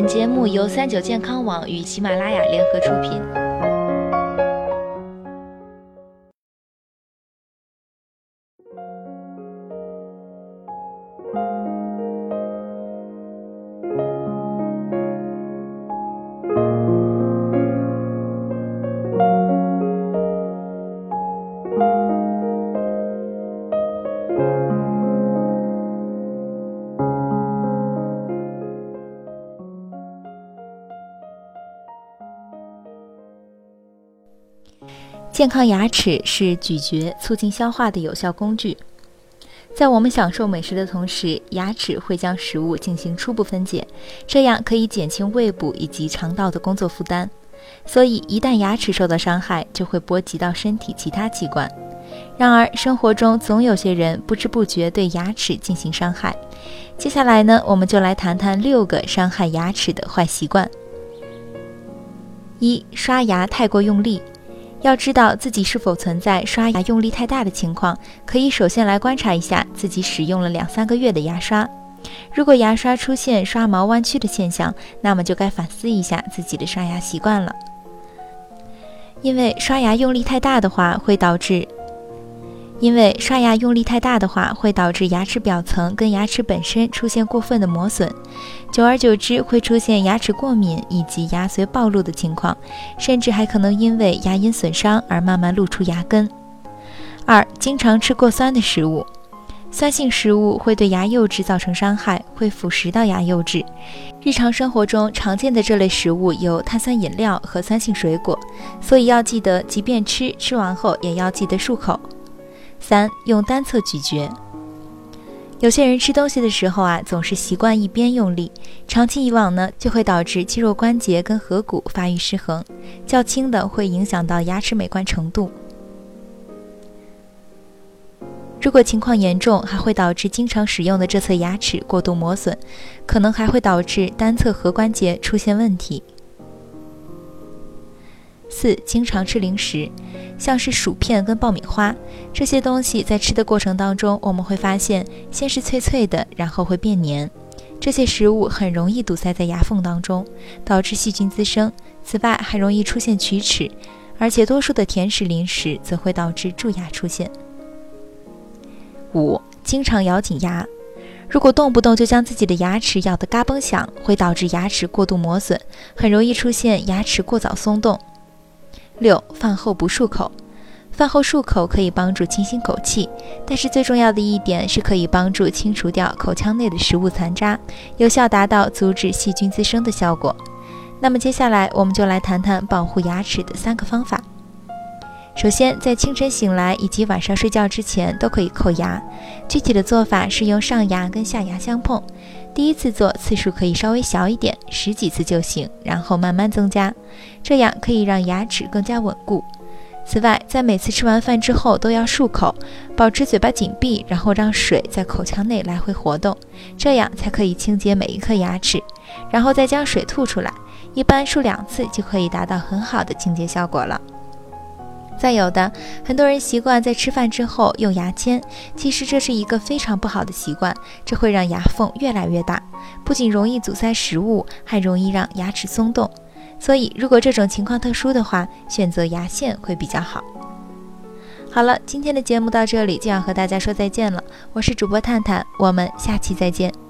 本节目由三九健康网与喜马拉雅联合出品。健康牙齿是咀嚼促进消化的有效工具。在我们享受美食的同时，牙齿会将食物进行初步分解，这样可以减轻胃部以及肠道的工作负担。所以，一旦牙齿受到伤害，就会波及到身体其他器官。然而，生活中总有些人不知不觉对牙齿进行伤害。接下来呢，我们就来谈谈六个伤害牙齿的坏习惯。一、刷牙太过用力。要知道自己是否存在刷牙用力太大的情况，可以首先来观察一下自己使用了两三个月的牙刷。如果牙刷出现刷毛弯曲的现象，那么就该反思一下自己的刷牙习惯了。因为刷牙用力太大的话，会导致。因为刷牙用力太大的话，会导致牙齿表层跟牙齿本身出现过分的磨损，久而久之会出现牙齿过敏以及牙髓暴露的情况，甚至还可能因为牙龈损伤而慢慢露出牙根。二、经常吃过酸的食物，酸性食物会对牙釉质造成伤害，会腐蚀到牙釉质。日常生活中常见的这类食物有碳酸饮料和酸性水果，所以要记得，即便吃，吃完后也要记得漱口。三用单侧咀嚼，有些人吃东西的时候啊，总是习惯一边用力，长期以往呢，就会导致肌肉关节跟颌骨发育失衡，较轻的会影响到牙齿美观程度。如果情况严重，还会导致经常使用的这侧牙齿过度磨损，可能还会导致单侧颌关节出现问题。四、经常吃零食，像是薯片跟爆米花这些东西，在吃的过程当中，我们会发现先是脆脆的，然后会变黏。这些食物很容易堵塞在牙缝当中，导致细菌滋生。此外，还容易出现龋齿，而且多数的甜食零食则会导致蛀牙出现。五、经常咬紧牙，如果动不动就将自己的牙齿咬得嘎嘣响，会导致牙齿过度磨损，很容易出现牙齿过早松动。六饭后不漱口，饭后漱口可以帮助清新口气，但是最重要的一点是可以帮助清除掉口腔内的食物残渣，有效达到阻止细菌滋生的效果。那么接下来我们就来谈谈保护牙齿的三个方法。首先，在清晨醒来以及晚上睡觉之前都可以叩牙，具体的做法是用上牙跟下牙相碰。第一次做次数可以稍微小一点，十几次就行，然后慢慢增加，这样可以让牙齿更加稳固。此外，在每次吃完饭之后都要漱口，保持嘴巴紧闭，然后让水在口腔内来回活动，这样才可以清洁每一颗牙齿，然后再将水吐出来。一般漱两次就可以达到很好的清洁效果了。再有的，很多人习惯在吃饭之后用牙签，其实这是一个非常不好的习惯，这会让牙缝越来越大，不仅容易阻塞食物，还容易让牙齿松动。所以，如果这种情况特殊的话，选择牙线会比较好。好了，今天的节目到这里就要和大家说再见了，我是主播探探，我们下期再见。